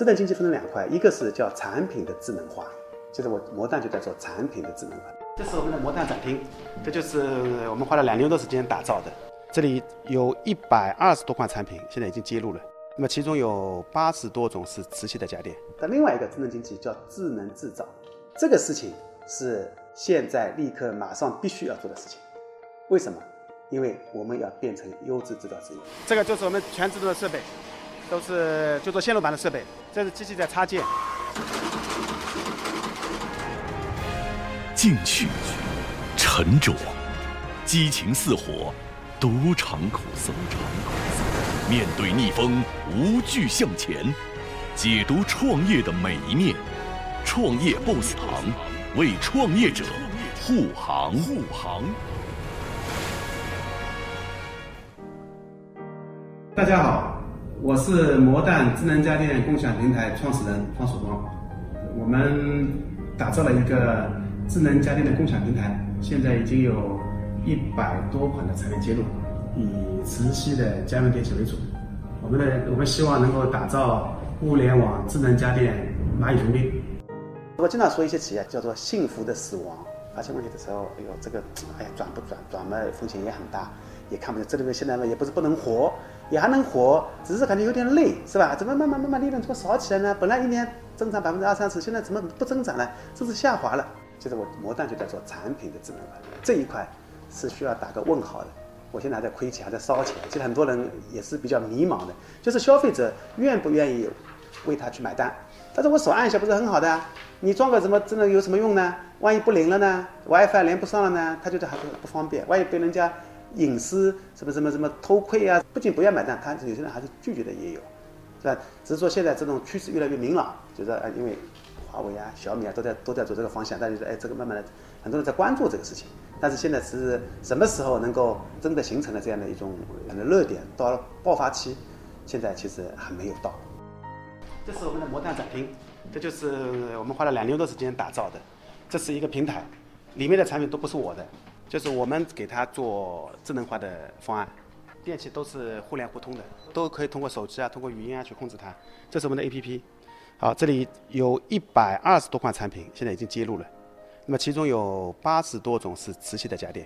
智能经济分成两块，一个是叫产品的智能化，就是我魔蛋就在做产品的智能化。这是我们的魔蛋展厅，这就是我们花了两年多时间打造的。这里有一百二十多款产品，现在已经揭露了。那么其中有八十多种是磁吸的家电。那另外一个智能经济叫智能制造，这个事情是现在立刻马上必须要做的事情。为什么？因为我们要变成优质制造职业。这个就是我们全自动的设备，都是就做线路板的设备。这是机器在插件。进取、沉着、激情似火、独尝苦涩。面对逆风，无惧向前。解读创业的每一面，创业 BOSS 堂为创业者护航。护航。大家好，我是魔蛋智能家电共享平台创始人方曙光。我们打造了一个智能家电的共享平台，现在已经有一百多款的产品接入。以磁吸的家用电器为主，我们的我们希望能够打造物联网智能家电蚂蚁雄兵。我经常说一些企业叫做幸福的死亡，发现问题的时候，哎呦这个，哎呀转不转转嘛风险也很大，也看不见。这里面现在呢也不是不能活，也还能活，只是感觉有点累，是吧？怎么慢慢慢慢利润怎么少起来呢？本来一年增长百分之二三十，现在怎么不增长了，甚至下滑了？就是我魔蛋就在做产品的智能化这一块，是需要打个问号的。我现在还在亏钱，还在烧钱。其实很多人也是比较迷茫的，就是消费者愿不愿意为他去买单？但是我手按一下不是很好的？啊你装个什么真的有什么用呢？万一不灵了呢？WiFi 连不上了呢？他觉得还是不方便。万一被人家隐私什么什么什么偷窥啊？不仅不愿买单，他有些人还是拒绝的也有，是吧？只是说现在这种趋势越来越明朗，就是啊，因为华为啊、小米啊都在都在走这个方向，但是哎，这个慢慢的很多人在关注这个事情。但是现在是什么时候能够真的形成了这样的一种热点？到了爆发期，现在其实还没有到。这是我们的魔弹展厅，这就是我们花了两年多时间打造的。这是一个平台，里面的产品都不是我的，就是我们给它做智能化的方案，电器都是互联互通的，都可以通过手机啊，通过语音啊去控制它。这是我们的 APP。好，这里有一百二十多款产品，现在已经接入了。那么其中有八十多种是磁吸的家电，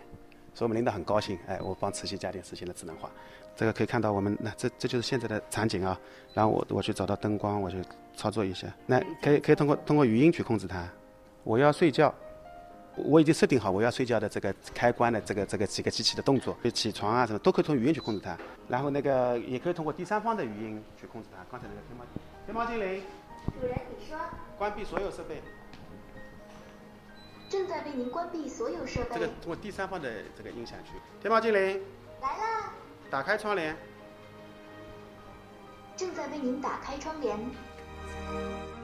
所以我们领导很高兴，哎，我帮磁吸家电实现了智能化。这个可以看到我们那这这就是现在的场景啊。然后我我去找到灯光，我去操作一下，那可以可以通过通过语音去控制它。我要睡觉，我已经设定好我要睡觉的这个开关的这个这个几个机器的动作，就起床啊什么都可以从语音去控制它。然后那个也可以通过第三方的语音去控制它。刚才那个天猫天猫精灵，主人你说，关闭所有设备。正在为您关闭所有设备。这个通过第三方的这个音响去。天猫精灵，来了。打开窗帘。正在为您打开窗帘。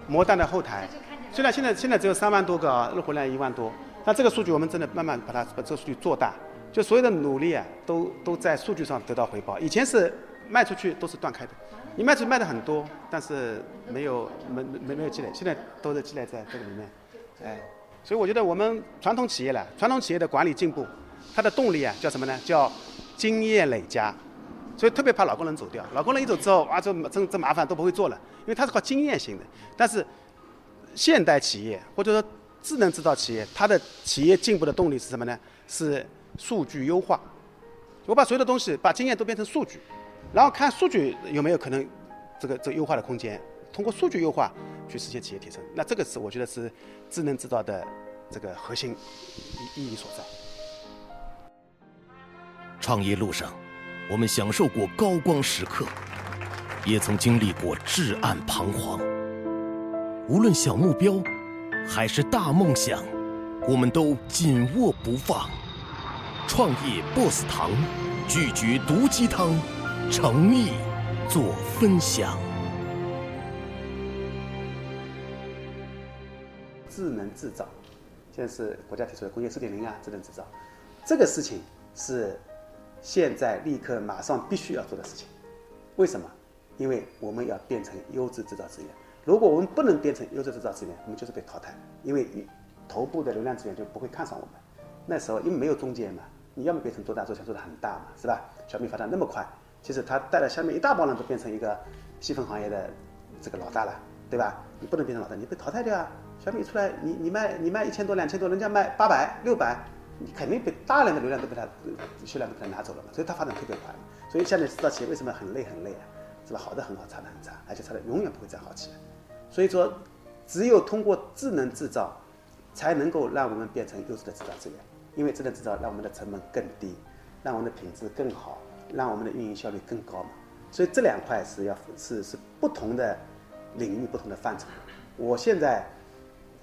魔蛋的后台，虽然现在现在只有三万多个啊，日活量一万多，那这个数据我们真的慢慢把它把这个数据做大，就所有的努力啊，都都在数据上得到回报。以前是卖出去都是断开的，你卖出去卖的很多，但是没有没没没有积累，现在都是积累在这个里面，哎。所以我觉得我们传统企业了，传统企业的管理进步，它的动力啊叫什么呢？叫经验累加。所以特别怕老工人走掉，老工人一走之后，哇，这这这麻烦都不会做了，因为它是靠经验型的。但是现代企业或者说智能制造企业，它的企业进步的动力是什么呢？是数据优化。我把所有的东西，把经验都变成数据，然后看数据有没有可能这个这优化的空间。通过数据优化去实现企业提升，那这个是我觉得是智能制造的这个核心意义所在。创业路上，我们享受过高光时刻，也曾经历过至暗彷徨。无论小目标还是大梦想，我们都紧握不放。创业 BOSS 堂，拒绝毒鸡汤，诚意做分享。智能制造，现在是国家提出的工业四点零啊，智能制造，这个事情是现在立刻马上必须要做的事情。为什么？因为我们要变成优质制造资源。如果我们不能变成优质制造资源，我们就是被淘汰。因为头部的流量资源就不会看上我们。那时候因为没有中介嘛，你要么变成做大做强做的很大嘛，是吧？小米发展那么快，其实它带了下面一大帮人都变成一个细分行业的这个老大了。对吧？你不能变成老大，你被淘汰掉啊！小米出来，你你卖你卖一千多两千多，人家卖八百六百，你肯定被大量的流量都被他销量都被他拿走了嘛，所以它发展特别快。所以现在制造企业为什么很累很累啊？是吧？好的很好，差的很差，而且差的永远不会再好起来。所以说，只有通过智能制造，才能够让我们变成优质的制造资源。因为智能制造让我们的成本更低，让我们的品质更好，让我们的运营效率更高嘛。所以这两块是要是是不同的领域、不同的范畴。我现在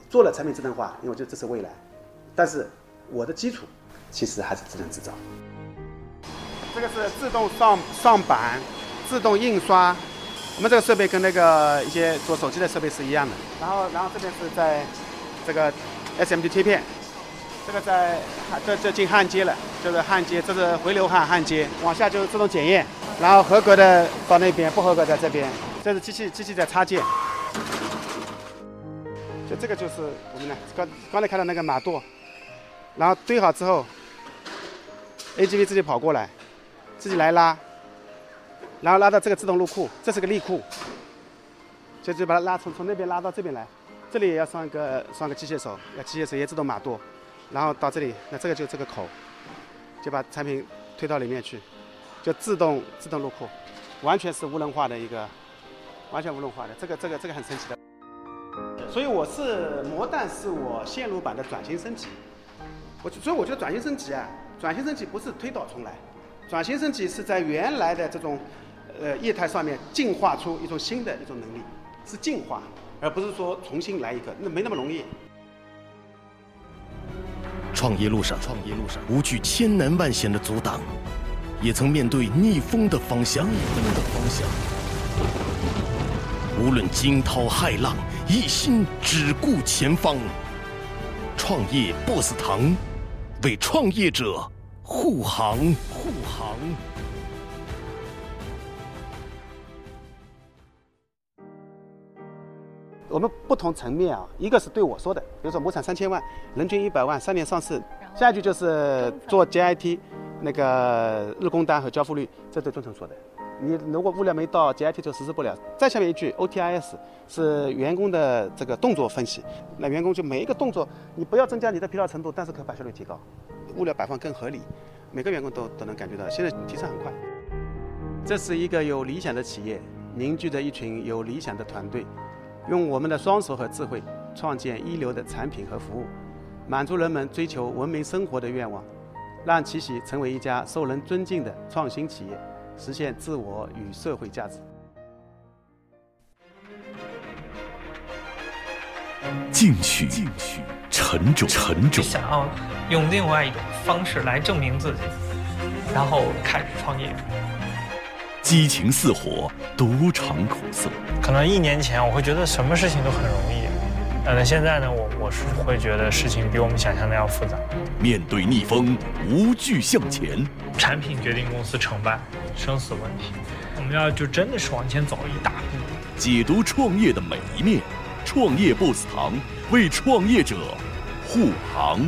做了产品智能化，因为我觉得这是未来。但是我的基础其实还是智能制造。这个是自动上上板、自动印刷。我们这个设备跟那个一些做手机的设备是一样的。然后，然后这边是在这个 SMD 贴片。这个在这这进焊接了，就是焊接，这是回流焊焊接，往下就是自动检验，然后合格的到那边，不合格在这边。这是机器机器在插件，就这个就是我们呢刚刚才看到那个马垛，然后堆好之后，AGV 自己跑过来，自己来拉，然后拉到这个自动入库，这是个立库，就就把它拉从从那边拉到这边来，这里也要上一个上个机械手，要机械手也自动码垛。然后到这里，那这个就这个口，就把产品推到里面去，就自动自动入库，完全是无人化的一个，完全无人化的，这个这个这个很神奇的。所以我是魔弹是我线路版的转型升级，我所以我觉得转型升级啊，转型升级不是推倒重来，转型升级是在原来的这种呃业态上面进化出一种新的一种能力，是进化，而不是说重新来一个，那没那么容易。创业路上，创业路上，无惧千难万险的阻挡，也曾面对逆风的方向，逆风的方向。无论惊涛骇浪，一心只顾前方。创业 BOSS 堂，为创业者护航，护航。我们不同层面啊，一个是对我说的，比如说亩产三千万，人均一百万，三年上市。下一句就是做 JIT，那个日工单和交付率，这对中层说的。你如果物料没到，JIT 就实施不了。再下面一句 OTIS 是员工的这个动作分析，那员工就每一个动作，你不要增加你的疲劳程度，但是可把效率提高，物料摆放更合理，每个员工都都能感觉到，现在提升很快。这是一个有理想的企业，凝聚着一群有理想的团队。用我们的双手和智慧，创建一流的产品和服务，满足人们追求文明生活的愿望，让奇喜成为一家受人尊敬的创新企业，实现自我与社会价值。进取，进取，沉重，沉重。想要用另外一种方式来证明自己，然后开始创业。激情似火，独尝苦涩。可能一年前我会觉得什么事情都很容易，但现在呢，我我是会觉得事情比我们想象的要复杂。面对逆风，无惧向前。产品决定公司成败，生死问题。我们要就真的是往前走一大步。解读创业的每一面，创业 BOSS 堂为创业者护航。